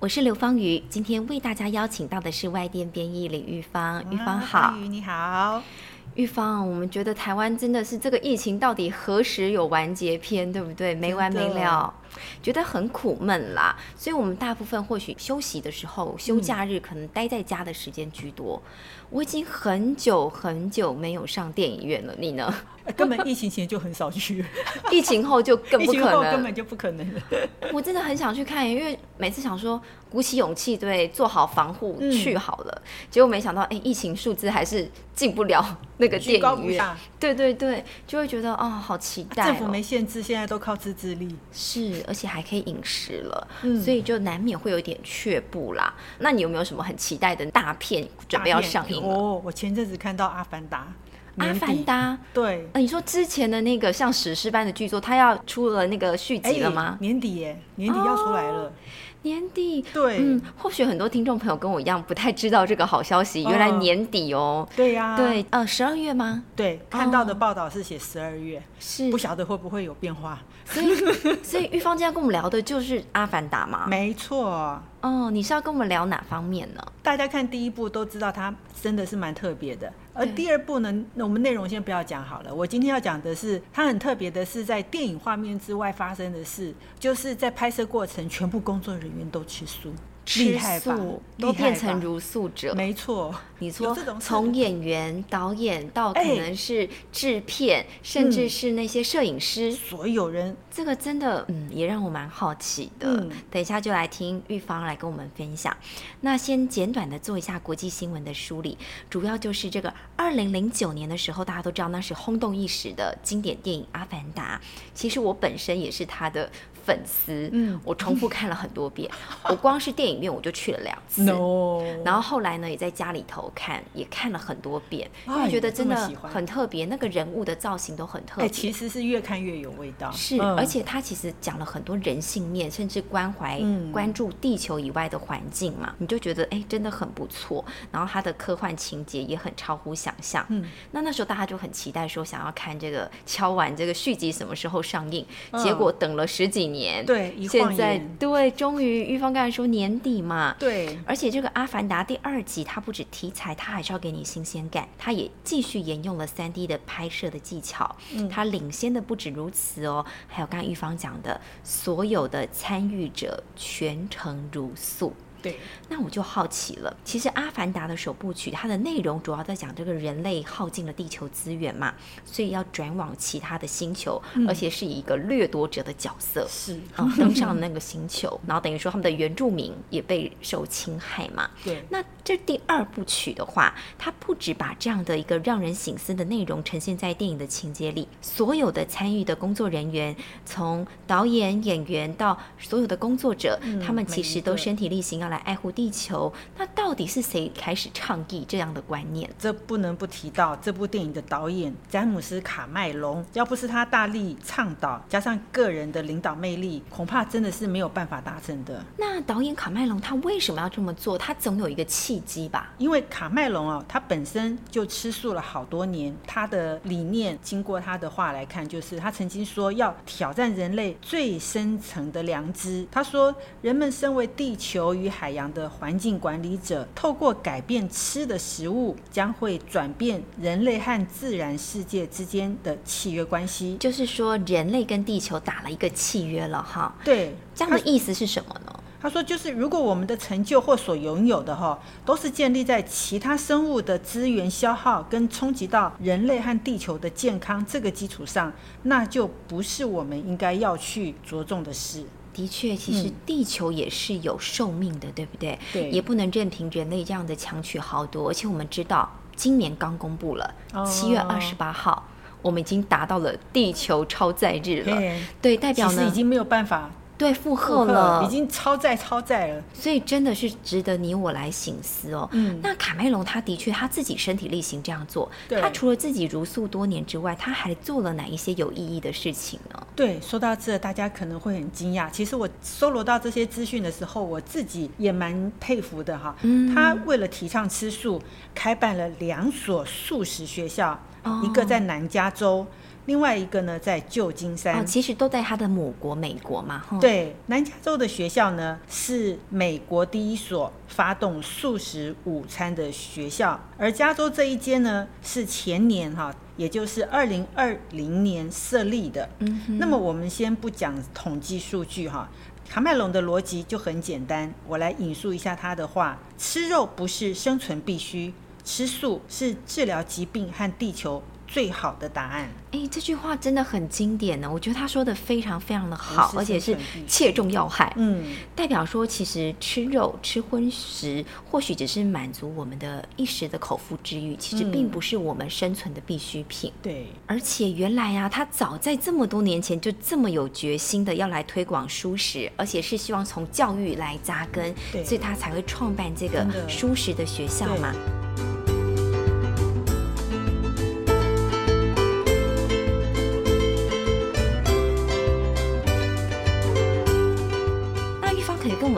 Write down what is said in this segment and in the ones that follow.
我是刘芳瑜，今天为大家邀请到的是外电编译李玉芳。玉芳好，你好。玉芳，我们觉得台湾真的是这个疫情到底何时有完结篇，对不对？没完没了，觉得很苦闷啦。所以，我们大部分或许休息的时候，休假日可能待在家的时间居多。我已经很久很久没有上电影院了，你呢？根本疫情前就很少去，疫情后就更不可能，根本就不可能了。我真的很想去看，因为每次想说鼓起勇气，对，做好防护去好了，结果没想到，哎，疫情数字还是进不了那个电影院。对对对，就会觉得哦，好期待。政府没限制，现在都靠自制力。是，而且还可以饮食了，所以就难免会有点却步啦。那你有没有什么很期待的大片准备要上映哦，我前阵子看到《阿凡达》。阿凡达，对，呃，你说之前的那个像史诗般的剧作，它要出了那个续集了吗？年底耶，年底要出来了。年底，对，嗯，或许很多听众朋友跟我一样不太知道这个好消息，原来年底哦。对呀，对，呃，十二月吗？对，看到的报道是写十二月，是不晓得会不会有变化。所以，所以玉芳今天跟我们聊的就是《阿凡达》嘛？没错。哦，你是要跟我们聊哪方面呢？大家看第一部都知道它真的是蛮特别的，而第二部呢，那我们内容先不要讲好了。我今天要讲的是它很特别的是在电影画面之外发生的事，就是在拍摄过程全部工作人员都吃素。吃素都变成如素者，没错。你说从演员、导演到可能是制片，甚至是那些摄影师，所有人，这个真的，嗯，也让我蛮好奇的。等一下就来听玉芳来跟我们分享。那先简短的做一下国际新闻的梳理，主要就是这个二零零九年的时候，大家都知道那是轰动一时的经典电影《阿凡达》。其实我本身也是他的。粉丝，嗯，我重复看了很多遍，我光是电影院我就去了两次，然后后来呢，也在家里头看，也看了很多遍，因为觉得真的很特别，那个人物的造型都很特别，其实是越看越有味道，是，而且他其实讲了很多人性面，甚至关怀、关注地球以外的环境嘛，你就觉得哎，真的很不错，然后他的科幻情节也很超乎想象，嗯，那那时候大家就很期待说想要看这个敲完这个续集什么时候上映，结果等了十几年。年对，现在对，终于玉芳刚才说年底嘛，对，而且这个《阿凡达》第二集，它不止题材，它还是要给你新鲜感，它也继续沿用了三 D 的拍摄的技巧，嗯，它领先的不止如此哦，还有刚刚玉芳讲的，所有的参与者全程如素。对，那我就好奇了。其实《阿凡达》的首部曲，它的内容主要在讲这个人类耗尽了地球资源嘛，所以要转往其他的星球，而且是以一个掠夺者的角色，是啊，登上那个星球，然后等于说他们的原住民也被受侵害嘛。对，那这第二部曲的话，它不止把这样的一个让人醒思的内容呈现在电影的情节里，所有的参与的工作人员，从导演、演员到所有的工作者，他们其实都身体力行要。来爱护地球，那到底是谁开始倡议这样的观念？这不能不提到这部电影的导演詹姆斯·卡麦隆。要不是他大力倡导，加上个人的领导魅力，恐怕真的是没有办法达成的。那导演卡麦隆他为什么要这么做？他总有一个契机吧？因为卡麦隆啊，他本身就吃素了好多年。他的理念，经过他的话来看，就是他曾经说要挑战人类最深层的良知。他说，人们身为地球与海洋的环境管理者，透过改变吃的食物，将会转变人类和自然世界之间的契约关系。就是说，人类跟地球打了一个契约了，哈。对，这样的意思是什么呢？他说，就是如果我们的成就或所拥有的，哈，都是建立在其他生物的资源消耗跟冲击到人类和地球的健康这个基础上，那就不是我们应该要去着重的事。的确，其实地球也是有寿命的，对不对？对，也不能任凭人类这样的强取豪夺。而且我们知道，今年刚公布了七月二十八号，我们已经达到了地球超载日了。对，代表呢已经没有办法对，负荷了，已经超载超载了，所以真的是值得你我来醒思哦。嗯，那卡梅隆他的确他自己身体力行这样做，他除了自己如素多年之外，他还做了哪一些有意义的事情呢？对，说到这，大家可能会很惊讶。其实我搜罗到这些资讯的时候，我自己也蛮佩服的哈。嗯，他为了提倡吃素，开办了两所素食学校，一个在南加州。另外一个呢，在旧金山，其实都在他的母国美国嘛。对，南加州的学校呢，是美国第一所发动素食午餐的学校，而加州这一间呢，是前年哈，也就是二零二零年设立的。嗯，那么我们先不讲统计数据哈，卡麦隆的逻辑就很简单，我来引述一下他的话：吃肉不是生存必须，吃素是治疗疾病和地球。最好的答案。哎，这句话真的很经典呢。我觉得他说的非常非常的好，而且是切中要害。嗯，代表说其实吃肉、吃荤食，或许只是满足我们的一时的口腹之欲，其实并不是我们生存的必需品。对，而且原来啊，他早在这么多年前就这么有决心的要来推广素食，而且是希望从教育来扎根，所以他才会创办这个素食的学校嘛。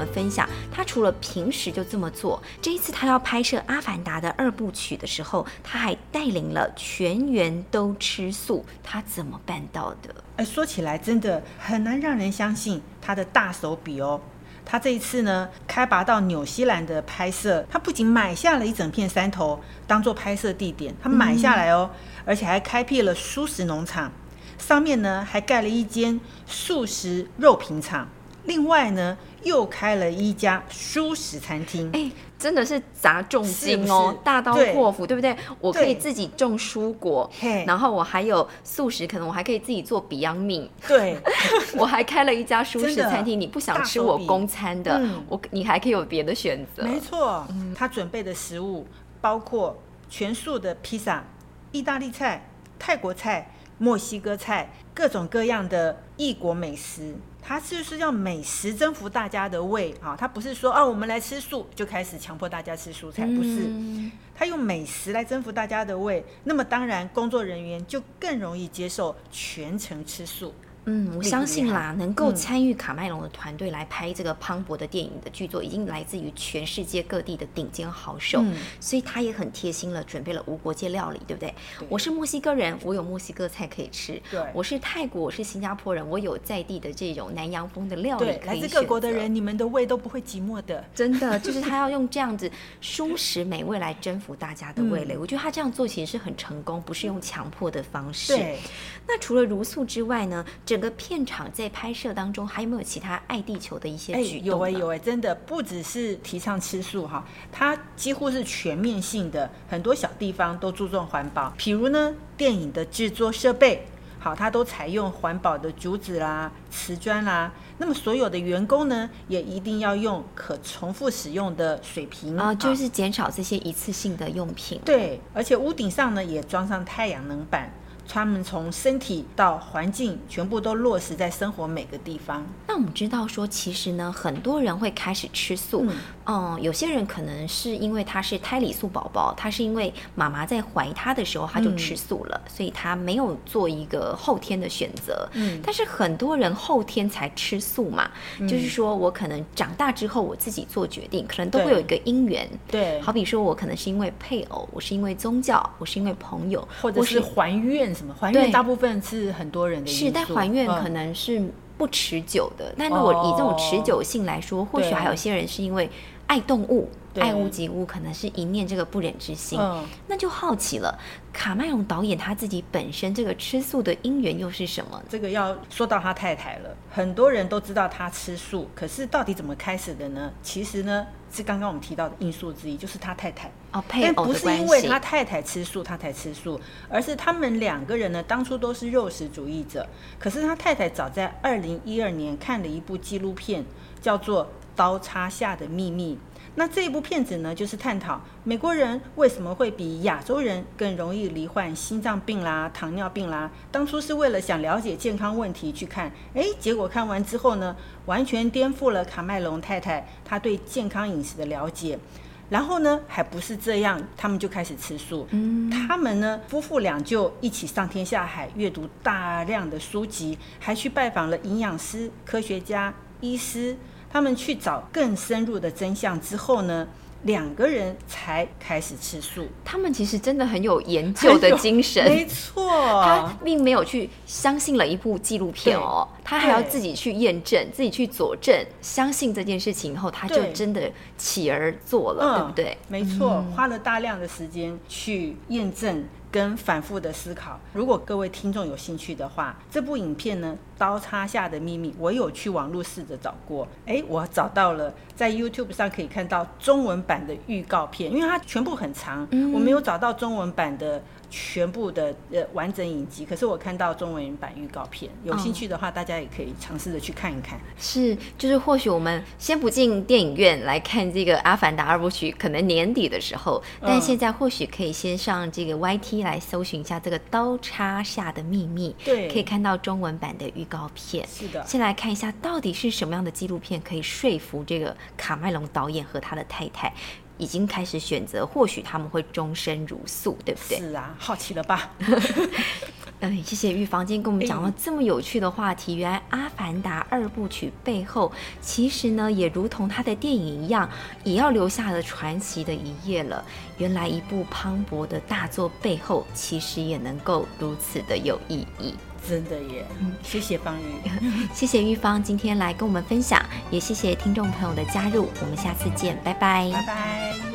们分享，他除了平时就这么做，这一次他要拍摄《阿凡达》的二部曲的时候，他还带领了全员都吃素，他怎么办到的？哎，说起来真的很难让人相信他的大手笔哦。他这一次呢，开拔到纽西兰的拍摄，他不仅买下了一整片山头当做拍摄地点，他买下来哦，而且还开辟了素食农场，上面呢还盖了一间素食肉品厂。另外呢，又开了一家素食餐厅，哎，真的是砸重金哦，大刀阔斧，对。不对？我可以自己种蔬果，然后我还有素食，可能我还可以自己做 Beyond Meat，对，我还开了一家素食餐厅。你不想吃我公餐的，我你还可以有别的选择。没错，他准备的食物包括全素的披萨、意大利菜、泰国菜、墨西哥菜，各种各样的异国美食。他就是要美食征服大家的胃啊！他不是说哦，我们来吃素就开始强迫大家吃蔬菜，不是。他用美食来征服大家的胃，那么当然工作人员就更容易接受全程吃素。嗯，我相信啦，能够参与卡麦隆的团队来拍这个磅礴的电影的剧作，已经来自于全世界各地的顶尖好手，所以他也很贴心了，准备了无国界料理，对不对？我是墨西哥人，我有墨西哥菜可以吃；对，我是泰国，我是新加坡人，我有在地的这种南洋风的料理可以来自各国的人，你们的胃都不会寂寞的。真的，就是他要用这样子 舒适美味来征服大家的味蕾。我觉得他这样做其实是很成功，不是用强迫的方式。对。那除了如素之外呢？整个片场在拍摄当中还有没有其他爱地球的一些举动？有哎有哎，真的不只是提倡吃素哈，它几乎是全面性的，很多小地方都注重环保。譬如呢，电影的制作设备，好，它都采用环保的竹子啦、瓷砖啦。那么所有的员工呢，也一定要用可重复使用的水瓶啊，就是减少这些一次性的用品。对，而且屋顶上呢也装上太阳能板。他们从身体到环境，全部都落实在生活每个地方。那我们知道说，其实呢，很多人会开始吃素。嗯，有些人可能是因为他是胎里素宝宝，他是因为妈妈在怀他的时候他就吃素了，所以他没有做一个后天的选择。嗯，但是很多人后天才吃素嘛，就是说我可能长大之后我自己做决定，可能都会有一个因缘。对，好比说我可能是因为配偶，我是因为宗教，我是因为朋友，或者是还愿。什么还愿？大部分是很多人的是，但还愿可能是不持久的。但如果以这种持久性来说，或许还有些人是因为爱动物。爱屋及乌，可能是一念这个不忍之心，那就好奇了。卡麦隆导演他自己本身这个吃素的因缘又是什么？这个要说到他太太了。很多人都知道他吃素，可是到底怎么开始的呢？其实呢，是刚刚我们提到的因素之一，就是他太太哦，配偶不是因为他太太吃素，他才吃素，而是他们两个人呢，当初都是肉食主义者。可是他太太早在二零一二年看了一部纪录片，叫做《刀叉下的秘密》。那这一部片子呢，就是探讨美国人为什么会比亚洲人更容易罹患心脏病啦、糖尿病啦。当初是为了想了解健康问题去看，诶，结果看完之后呢，完全颠覆了卡麦隆太太她对健康饮食的了解。然后呢，还不是这样，他们就开始吃素。嗯，他们呢，夫妇俩就一起上天下海，阅读大量的书籍，还去拜访了营养师、科学家、医师。他们去找更深入的真相之后呢？两个人才开始吃素，他们其实真的很有研究的 精神，没错。他并没有去相信了一部纪录片哦，他还要自己去验证，自己去佐证，相信这件事情以后，他就真的起而做了，对不对？没错，花了大量的时间去验证。跟反复的思考。如果各位听众有兴趣的话，这部影片呢，《刀叉下的秘密》，我有去网络试着找过。哎，我找到了，在 YouTube 上可以看到中文版的预告片，因为它全部很长，我没有找到中文版的。全部的呃完整影集，可是我看到中文版预告片，有兴趣的话，大家也可以尝试着去看一看。是，就是或许我们先不进电影院来看这个《阿凡达》二部曲，可能年底的时候，但现在或许可以先上这个 YT 来搜寻一下这个《刀叉下的秘密》，对，可以看到中文版的预告片。是的，先来看一下到底是什么样的纪录片可以说服这个卡麦隆导演和他的太太。已经开始选择，或许他们会终身如素，对不对？是啊，好奇了吧？嗯，谢谢玉芳今天跟我们讲了这么有趣的话题。原来《阿凡达》二部曲背后，其实呢也如同他的电影一样，也要留下了传奇的一页了。原来一部磅礴的大作背后，其实也能够如此的有意义。真的耶，谢谢方宇，谢谢玉芳今天来跟我们分享，也谢谢听众朋友的加入，我们下次见，拜拜，拜拜。